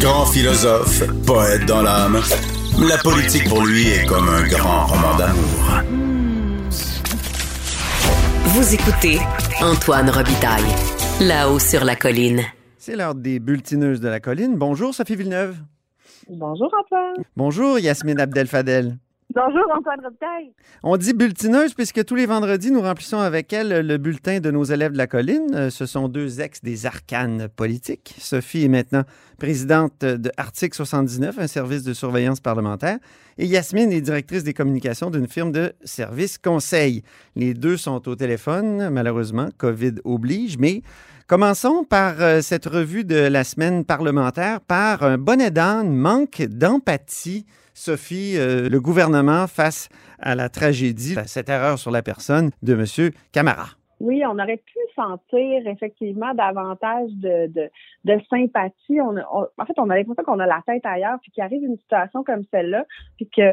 Grand philosophe, poète dans l'âme, la politique pour lui est comme un grand roman d'amour. Vous écoutez Antoine Robitaille, là-haut sur la colline. C'est l'heure des bulletineuses de la colline. Bonjour Sophie Villeneuve. Bonjour Antoine. Bonjour Yasmine Abdel-Fadel. Bonjour Antoine Robitaille. On dit bulletineuse puisque tous les vendredis, nous remplissons avec elle le bulletin de nos élèves de la colline. Euh, Ce sont deux ex des arcanes politiques. Sophie est maintenant présidente de Article 79, un service de surveillance parlementaire. Et Yasmine est directrice des communications d'une firme de services conseil. Les deux sont au téléphone, malheureusement, COVID oblige, mais Commençons par euh, cette revue de la semaine parlementaire par un bonnet d'âne manque d'empathie. Sophie, euh, le gouvernement face à la tragédie, à cette erreur sur la personne de M. Camara. Oui, on aurait pu sentir effectivement davantage de, de, sympathie. On, en fait, on a l'impression qu'on a la tête ailleurs, puis qu'il arrive une situation comme celle-là, puis que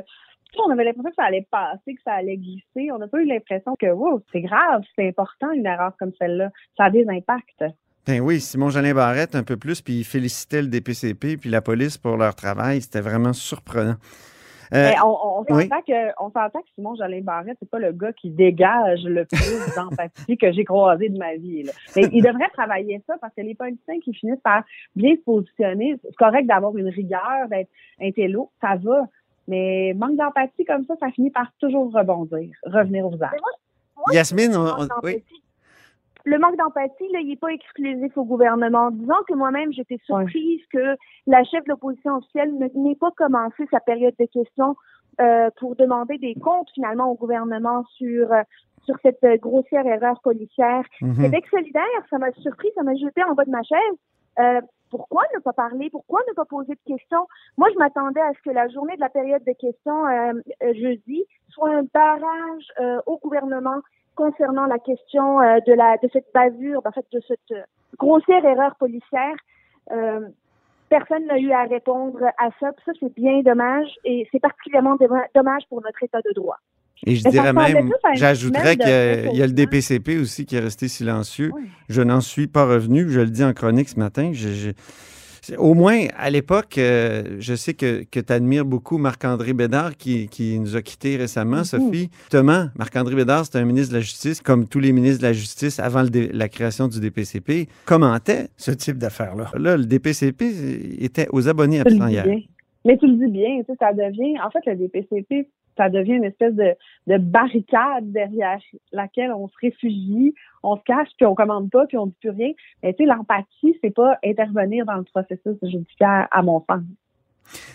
on avait l'impression que ça allait passer, que ça allait glisser. On n'a pas eu l'impression que wow, c'est grave, c'est important une erreur comme celle-là. Ça a des impacts. Ben oui, Simon Jolin Barrette un peu plus, puis il félicitait le DPCP puis la police pour leur travail. C'était vraiment surprenant. Euh, Mais on, on, oui. s'entend que Simon Jolin Barrette, c'est pas le gars qui dégage le plus d'empathie que j'ai croisé de ma vie. là. Mais il devrait travailler ça parce que les politiciens qui finissent par bien se positionner, c'est correct d'avoir une rigueur, d'être intello, ça va. Mais manque d'empathie comme ça, ça finit par toujours rebondir, revenir aux arts. Yasmine, on- on- oui. Le manque d'empathie, là, il n'est pas exclusif au gouvernement. Disons que moi-même, j'étais surprise que la chef de l'opposition officielle n'ait pas commencé sa période de questions euh, pour demander des comptes finalement au gouvernement sur euh, sur cette euh, grossière erreur policière. Mhm. Québec solidaire, ça m'a surpris, ça m'a jeté en bas de ma chaise. Euh, pourquoi ne pas parler? Pourquoi ne pas poser de questions? Moi, je m'attendais à ce que la journée de la période de questions euh, euh, jeudi soit un barrage euh, au gouvernement concernant la question euh, de la de cette bavure, en fait, de cette euh, grossière erreur policière. Euh, personne n'a eu à répondre à ça. Puis ça, c'est bien dommage et c'est particulièrement dommage pour notre État de droit. Et je Mais dirais même, j'ajouterais qu'il y, a- il y a le. DPCP aussi qui est resté silencieux. Oui. Je n'en suis pas revenu. Je le dis en chronique ce matin. Je- je- c'est- au moins, à l'époque, euh, je sais que, que tu admires beaucoup Marc-André Bédard qui, qui nous a quittés récemment. Sophie. Justement, Marc-André Bédard, c'est un ministre de la Justice, comme tous les ministres de la Justice avant le dé- la création du DPCP, commentait ce type d'affaires-là. Là, le DPCP était aux abonnés absents hier. Mais tu le dis bien, tu sais, ça devient, en fait, le DPCP, ça devient une espèce de, de barricade derrière laquelle on se réfugie, on se cache, puis on commande pas, puis on dit plus rien. Mais tu sais, l'empathie, c'est pas intervenir dans le processus judiciaire, à mon sens.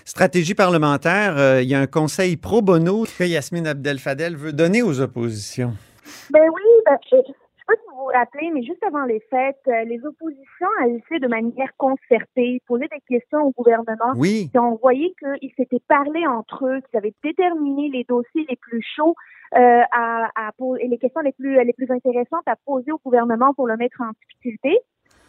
Stratégie parlementaire, euh, il y a un conseil pro bono que Yasmine Abdel-Fadel veut donner aux oppositions. Ben oui, ben, pas si vous vous rappelez, mais juste avant les fêtes, euh, les oppositions agissaient de manière concertée, posaient des questions au gouvernement. Oui, Puis on voyait qu'ils s'étaient parlé entre eux, qu'ils avaient déterminé les dossiers les plus chauds euh, à, à et les questions les plus les plus intéressantes à poser au gouvernement pour le mettre en difficulté.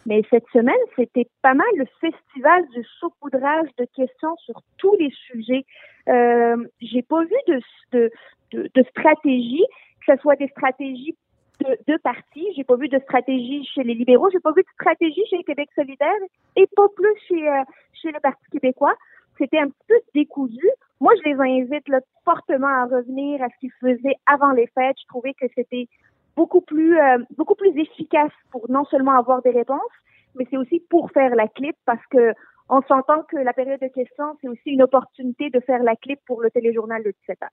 Mais cette semaine, c'était pas mal le festival du saupoudrage de questions sur tous les sujets. Euh, J'ai pas vu de, de, de, de stratégie, que ce soit des stratégies de, de partis. J'ai pas vu de stratégie chez les libéraux. J'ai pas vu de stratégie chez Québec solidaire et pas plus chez euh, chez le Parti québécois. C'était un petit peu décousu. Moi, je les invite là, fortement à revenir à ce qu'ils faisaient avant les fêtes. Je trouvais que c'était beaucoup plus euh, beaucoup plus efficace pour non seulement avoir des réponses, mais c'est aussi pour faire la clip parce que on s'entend que la période de questions, c'est aussi une opportunité de faire la clip pour le téléjournal de 17 heures.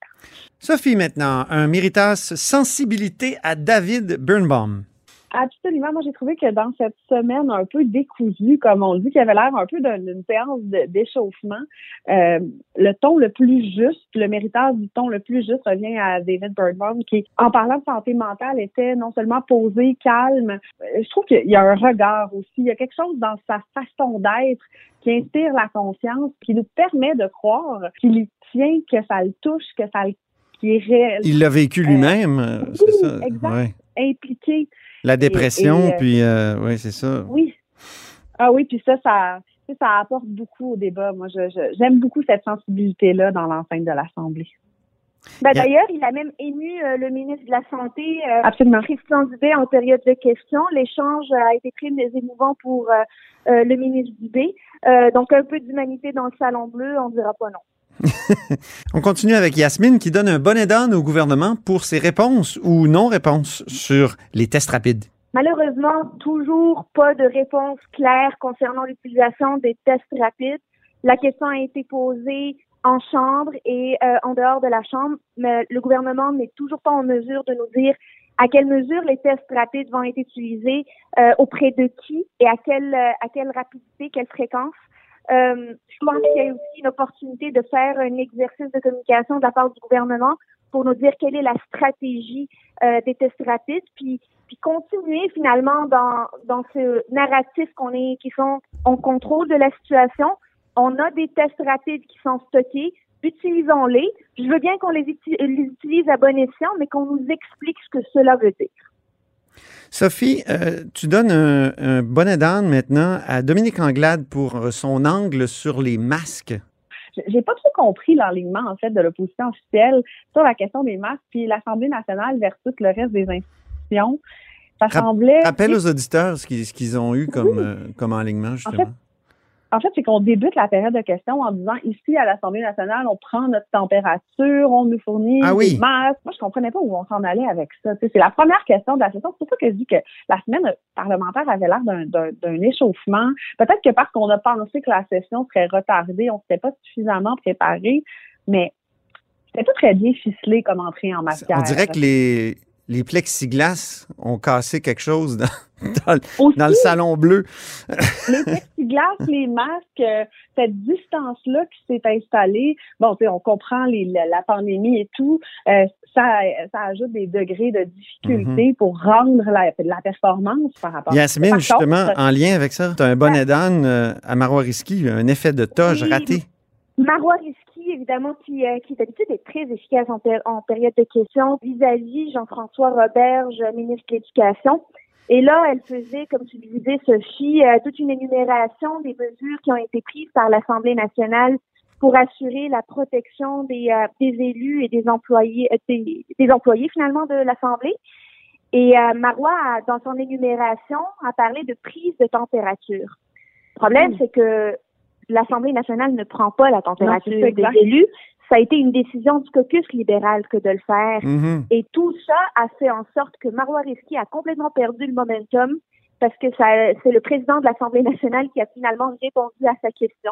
Sophie maintenant, un méritas sensibilité à David Birnbaum. Absolument. Moi, j'ai trouvé que dans cette semaine un peu décousue, comme on le dit, qu'il avait l'air un peu d'une séance d'échauffement, euh, le ton le plus juste, le méritage du ton le plus juste revient à David Birdbaum, qui, en parlant de santé mentale, était non seulement posé, calme. Euh, Je trouve qu'il y a un regard aussi. Il y a quelque chose dans sa façon d'être qui inspire la confiance, qui nous permet de croire qu'il y tient, que ça le touche, que ça le qui est réel, Il l'a vécu lui-même, euh, oui, c'est ça. exact. ouais. impliqué. La dépression, et, euh, puis euh, oui, c'est ça. Oui. Ah oui, puis ça, ça, apporte beaucoup au débat. Moi, je, je- j'aime beaucoup cette sensibilité-là dans l'enceinte de l'Assemblée. Ben, Yeah. D'ailleurs, il a même ému euh, le ministre de la Santé, euh, Absolument. Christian Dubé, en période de questions. L'échange a été très émouvant pour euh, euh, le ministre Dubé. Euh, donc, un peu d'humanité dans le Salon Bleu, on dira pas non. On continue avec Yasmine qui donne un bonnet d'âne au gouvernement pour ses réponses ou non-réponses sur les tests rapides. Malheureusement, toujours pas de réponse claire concernant l'utilisation des tests rapides. La question a été posée en chambre et euh, en dehors de la chambre, mais le gouvernement n'est toujours pas en mesure de nous dire à quelle mesure les tests rapides vont être utilisés, euh, auprès de qui et à quelle euh, à quelle rapidité, quelle fréquence. Euh, je pense qu'il y a aussi une opportunité de faire un exercice de communication de la part du gouvernement pour nous dire quelle est la stratégie euh, des tests rapides, puis puis continuer finalement dans dans ce narratif qu'on est qui sont on contrôle de la situation. On a des tests rapides qui sont stockés, utilisons-les. Je veux bien qu'on les utilise à bon escient, mais qu'on nous explique ce que cela veut dire. Sophie, euh, tu donnes un, un bonnet d'âne maintenant à Dominique Anglade pour euh, son angle sur les masques. J'ai pas trop compris l'enlignement, en fait, de l'opposition officielle sur la question des masques, puis l'Assemblée nationale versus le reste des institutions. Ça semblait... Rappelle aux auditeurs ce qu'ils ont eu comme, euh, comme enlignement, justement. En fait, c'est qu'on débute la période de questions en disant ici à l'Assemblée nationale, on prend notre température, on nous fournit Ah oui. des masques. Moi, je comprenais pas où on s'en allait avec ça. C'est la première question de la session. C'est pour ça que je dis que la semaine parlementaire avait l'air d'un- d'un d'un échauffement. Peut-être que parce qu'on a pensé que la session serait retardée, on s'était pas suffisamment préparé, mais c'était pas très bien ficelé comme entrée en matière. On dirait que les, les plexiglas ont cassé quelque chose dans, dans le- Aussi, dans le salon bleu. les plexiglas, les masques, euh, cette distance-là qui s'est installée, bon, on comprend les, la, la pandémie et tout, euh, ça, ça ajoute des degrés de difficulté pour rendre la, la performance par rapport Mhm. Yasmine, Par justement, contre, en lien avec ça, tu as un bonnet d'âne euh, à Marois un effet de toge Oui. raté. Marois Évidemment, qui, euh, qui d'habitude est très efficace en, péri- en période de questions vis-à-vis Jean-François Roberge, ministre de l'Éducation. Et là, elle faisait, comme tu le disais, Sophie, euh, toute une énumération des mesures qui ont été prises par l'Assemblée nationale pour assurer la protection des, euh, des élus et des employés, des, des employés finalement de l'Assemblée. Et euh, Marois, a, dans son énumération, a parlé de prise de température. Le problème, Mm. c'est que l'Assemblée nationale ne prend pas la température ça, des élus. Ça a été une décision du caucus libéral que de le faire. Mhm. Et tout ça a fait en sorte que Marois Risky a complètement perdu le momentum parce que ça, c'est le président de l'Assemblée nationale qui a finalement répondu à sa question.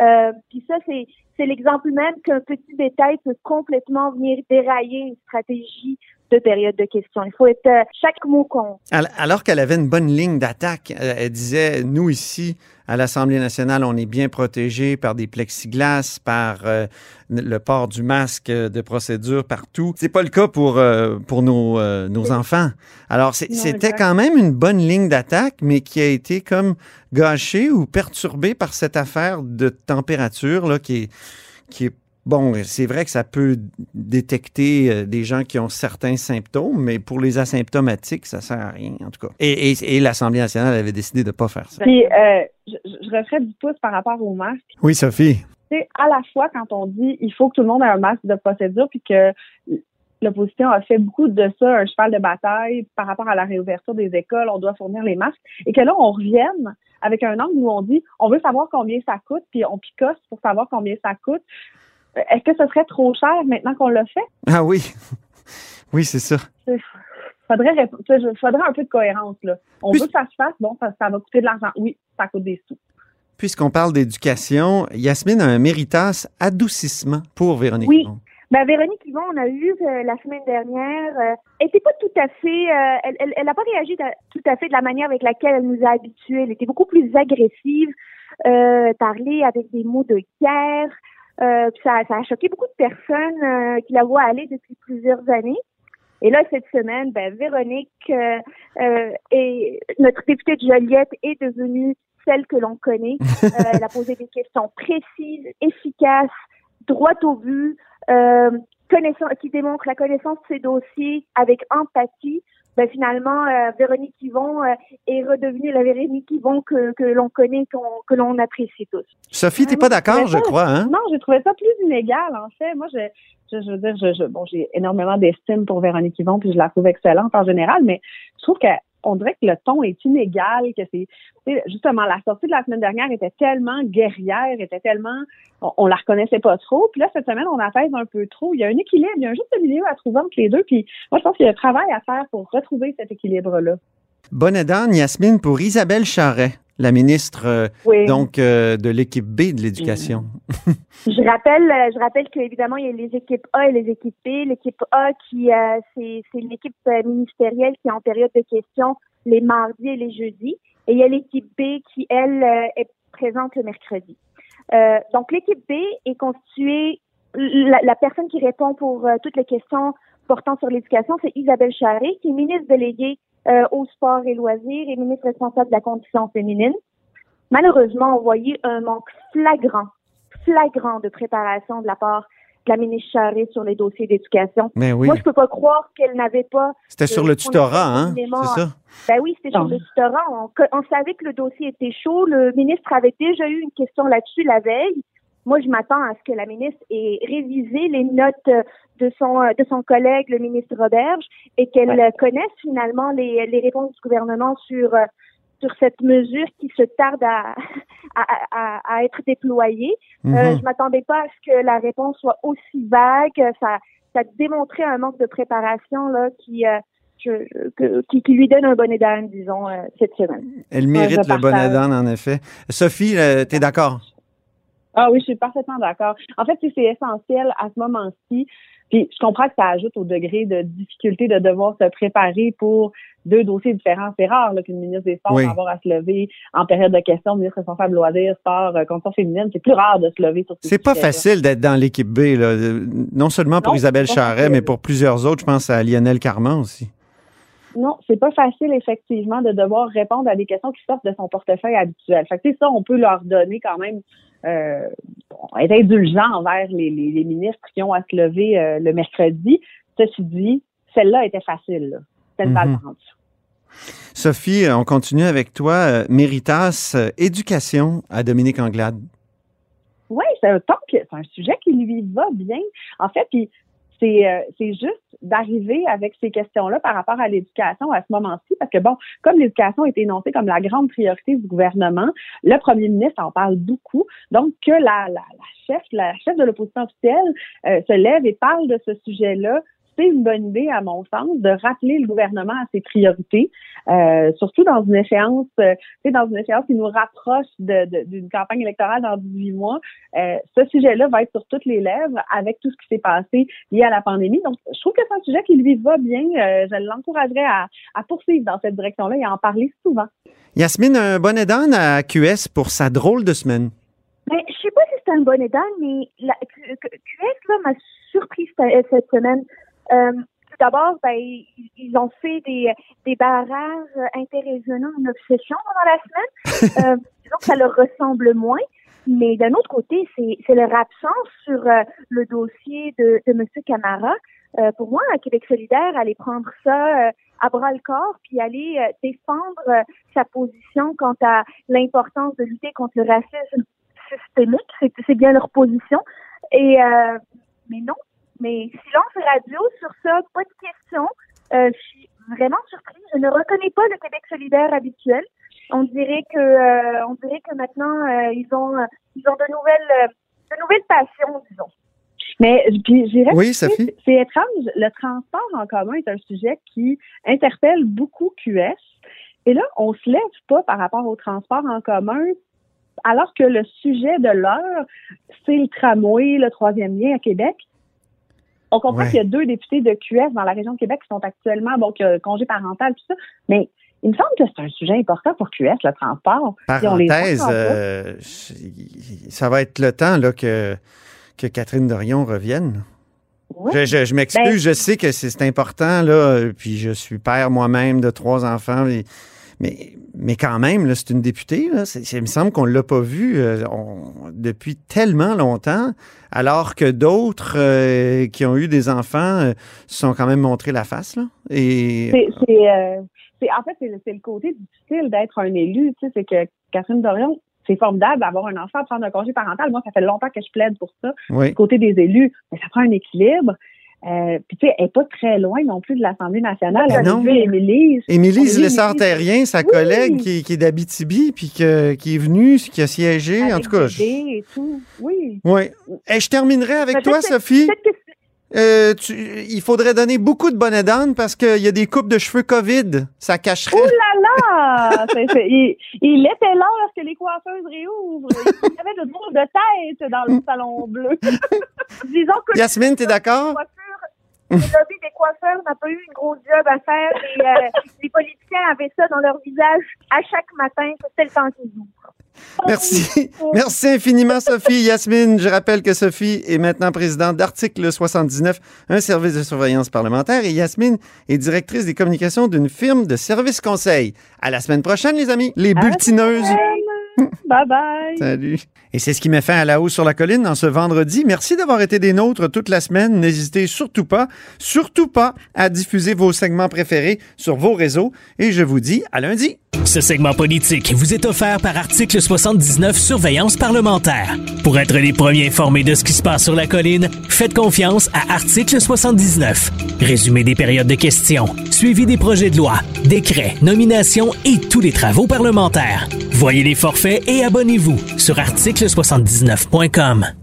Euh, puis ça, c'est, c'est l'exemple même qu'un petit détail peut complètement venir dérailler une stratégie de période de questions. Il faut être euh, chaque mot compte. Al- Alors qu'elle avait une bonne ligne d'attaque, euh, elle disait, nous ici, à l'Assemblée nationale, on est bien protégés par des plexiglas, par euh, le port du masque euh, de procédure partout. C'est pas le cas pour, euh, pour nos, nos enfants. Alors, c'était quand même une bonne ligne d'attaque, mais qui a été comme gâchée ou perturbée par cette affaire de température là, qui est, qui est Bon, c'est vrai que ça peut détecter euh, des gens qui ont certains symptômes, mais pour les asymptomatiques, ça sert à rien, en tout cas. Et, et- et l'Assemblée nationale avait décidé de ne pas faire ça. Puis, euh, je, je referais du pouce par rapport au masque. Oui, Sophie. Tu sais, à la fois, quand on dit il faut que tout le monde ait un masque de procédure, puis que l'opposition a fait beaucoup de ça un cheval de bataille par rapport à la réouverture des écoles, on doit fournir les masques, et que là, on revienne avec un angle où on dit on veut savoir combien ça coûte, puis on picosse pour savoir combien ça coûte. Est-ce que ce serait trop cher maintenant qu'on l'a fait? Ah oui. Oui, c'est ça. Faudrait, faudrait un peu de cohérence, là. On Puis- veut que ça se fasse, bon, ça, ça va coûter de l'argent. Oui, ça coûte des sous. Puisqu'on parle d'éducation, Yasmine a un méritas adoucissement pour Véronique. Oui. Ben, Véronique Yvon, on a eu euh, la semaine dernière, euh, elle était pas tout à fait, euh, elle, elle, elle a pas réagi tout à fait de la manière avec laquelle elle nous a habitués. Elle était beaucoup plus agressive, euh, parler avec des mots de guerre. Euh, puis ça, ça a choqué beaucoup de personnes euh, qui la voient aller depuis plusieurs années. Et là, cette semaine, ben, Véronique euh, et notre députée de Joliette est devenue celle que l'on connaît. Elle a posé des questions précises, efficaces, droit au but, connaissance, qui démontre la connaissance de ses dossiers avec empathie. Ben finalement, euh, Véronique Yvon euh, est redevenue la Véronique Yvon que, que l'on connaît, que l'on apprécie tous. Sophie, t'es Ah, pas d'accord, je je trouvais crois, hein? Non, j'ai trouvé ça plus inégal, en fait. Moi, je, je, je veux dire, je, je- bon, j'ai énormément d'estime pour Véronique Yvon, puis je la trouve excellente en général, mais je trouve que on dirait que le ton est inégal, que c'est justement la sortie de la semaine dernière était tellement guerrière, était tellement on, la reconnaissait pas trop. Puis là, cette semaine, on apaise un peu trop. Il y a un équilibre, il y a un juste milieu à trouver entre les deux. Puis moi, je pense qu'il y a un travail à faire pour retrouver cet équilibre-là. Bonne âne, Yasmine, pour Isabelle Charret, la ministre euh, Oui. donc euh, de l'équipe B de l'éducation. Je rappelle, euh, je rappelle qu'évidemment, il y a les équipes A et les équipes B. L'équipe A, qui euh, c'est l'équipe ministérielle qui est en période de questions les mardis et les jeudis. Et il y a l'équipe B qui, elle, est présente le mercredi. Euh, donc, l'équipe B est constituée, la, la personne qui répond pour toutes les questions portant sur l'éducation, c'est Isabelle Charret, qui est ministre déléguée euh, au sport et loisirs et ministre responsable de la condition féminine. Malheureusement, on voyait un manque flagrant flagrant de préparation de la part de la ministre Charest sur les dossiers d'éducation. Mais oui, Moi, je peux pas croire qu'elle n'avait pas. c'était sur euh, le tutorat, hein? C'est ça? Ben oui, c'était sur le tutorat. On savait que le dossier était chaud. Le ministre avait déjà eu une question là-dessus la veille. Moi, je m'attends à ce que la ministre ait révisé les notes euh, de son euh, de son collègue, le ministre Roberge, et qu'elle Ouais. euh, connaisse finalement les, les réponses du gouvernement sur sur cette mesure qui se tarde à, à, à, à être déployée. Euh, Mhm. je m'attendais pas à ce que la réponse soit aussi vague. Ça, ça démontrait un manque de préparation là qui, euh, je- je- que- qui, qui lui donne un bonnet d'âne, disons, euh, cette semaine. Elle mérite le bonnet d'âne, en effet. Sophie, euh, t'es d'accord? Ah oui, je suis parfaitement d'accord. En fait, c'est essentiel à ce moment-ci. Puis je comprends que ça ajoute au degré de difficulté de devoir se préparer pour deux dossiers différents. C'est rare là, qu'une ministre des Sports Oui. va avoir à se lever en période de questions, ministre responsable loisirs, sport, euh, conditions féminines. C'est plus rare de se lever sur ces C'est pas facile d'être dans l'équipe B, là. Non seulement pour Non, Isabelle Charret, mais pour plusieurs autres. Je pense à Lionel Carman aussi. Non, c'est pas facile effectivement de devoir répondre à des questions qui sortent de son portefeuille habituel. Fait que, tu sais, ça, on peut leur donner quand même euh, bon, être indulgent envers les, les, les ministres qui ont à se lever euh, le mercredi. Ceci dit, celle-là était facile. là. Une balle Mhm. tendue. Sophie, euh, on continue avec toi. Méritas, éducation à Dominique Anglade. Oui, c'est un temps que c'est un sujet qui lui va bien. En fait, puis c'est euh, juste d'arriver avec ces questions-là par rapport à l'éducation à ce moment-ci, parce que bon, comme l'éducation est énoncée comme la grande priorité du gouvernement, le premier ministre en parle beaucoup. Donc que la, la, la chef, la chef de l'opposition officielle euh, se lève et parle de ce sujet-là. C'est une bonne idée, à mon sens, de rappeler le gouvernement à ses priorités, euh, surtout dans une échéance, euh, tu sais, dans une échéance qui nous rapproche de- de- d'une campagne électorale dans 18 mois. Euh, ce sujet-là va être sur toutes les lèvres avec tout ce qui s'est passé lié à la pandémie. Donc, je trouve que c'est un sujet qui lui va bien. Euh, je l'encouragerais à, à poursuivre dans cette direction-là et à en parler souvent. Yasmine, un bonnet d'âne à QS pour sa drôle de semaine? Ben, je sais pas si c'est un bonnet d'âne, mais la, QS là, m'a surpris cette, cette semaine. Euh, tout d'abord, ben, ils, ont fait des, des barrages interrégionaux, une obsession pendant la semaine. Euh, disons que ça leur ressemble moins. Mais d'un autre côté, c'est leur absence sur euh, le dossier de, de M. Camara. Euh, pour moi, à Québec solidaire, aller prendre ça euh, à bras le corps, puis aller euh, défendre euh, sa position quant à l'importance de lutter contre le racisme systémique, c'est c'est bien leur position. Et euh, mais non, mais silence radio sur ça, pas de question. Euh, je suis vraiment surprise. Je ne reconnais pas le Québec solidaire habituel. On dirait que euh, on dirait que maintenant euh, ils ont ils ont de nouvelles de nouvelles passions, disons. Mais puis, j'irais Oui, Sophie? C'est étrange. Le transport en commun est un sujet qui interpelle beaucoup QS. Et là, on se lève pas par rapport au transport en commun, alors que le sujet de l'heure, c'est le tramway, le troisième lien à Québec. On comprend Ouais. qu'il y a deux députés de QS dans la région de Québec qui sont actuellement, bon, que congé parental, tout ça. Mais il me semble que c'est un sujet important pour QS, le transport. Parenthèse, euh, ça va être le temps là, que, que Catherine Dorion revienne. Ouais. Je, je- je m'excuse, Ben- je sais que c'est c'est important, là, puis je suis père moi-même de trois enfants, mais, mais mais quand même, c'est une députée. Là. Il me semble qu'on ne l'a pas vue euh, depuis tellement longtemps, alors que d'autres euh, qui ont eu des enfants euh, se sont quand même montré la face. Là. Et en fait, c'est, le- côté difficile d'être un élu. Tu sais, c'est que Catherine Dorion, c'est formidable d'avoir un enfant, prendre un congé parental. Moi, ça fait longtemps que je plaide pour ça. oui. Du côté des élus, mais ça prend un équilibre. Euh, puis tu sais, elle est pas très loin non plus de l'Assemblée nationale. Ben non. Émilie Oui, Lessard-Terrien, sa Oui. collègue qui, qui est d'Abitibi, puis qui est venue, qui a siégé, en tout cas. bébé et tout. Oui. Oui. Et je terminerai avec Peut-être toi, que- Sophie. Peut-être que Euh, tu- il faudrait donner beaucoup de bonnets d'âne parce qu'il y a des coupes de cheveux COVID. Ça cacherait. Ouh là là! C'est- c'est- il, il était là lorsque les coiffeuses réouvrent. Il y avait de drôles de tête dans le salon bleu. disons que Yasmine, t'es d'accord? Le lobby des coiffeurs n'a pas eu une grosse job à faire et euh, les politiciens avaient ça dans leur visage à chaque matin c'était le temps qu'ils ouvrent. Merci. Merci infiniment, Sophie. Yasmine, je rappelle que Sophie est maintenant présidente d'Article 79, un service de surveillance parlementaire, et Yasmine est directrice des communications d'une firme de services conseil. À la semaine prochaine, les amis. Les bulletineuses. Bye bye! Salut. Et c'est ce qui met fin à la hausse sur la colline en ce vendredi. Merci d'avoir été des nôtres toute la semaine. N'hésitez surtout pas, surtout pas à diffuser vos segments préférés sur vos réseaux. Et je vous dis à lundi. Ce segment politique vous est offert par Article 79 Surveillance parlementaire. Pour être les premiers informés de ce qui se passe sur la colline, faites confiance à Article 79. Résumé des périodes de questions, suivi des projets de loi, décrets, nominations et tous les travaux parlementaires. Voyez les forfaits et abonnez-vous sur article79.com.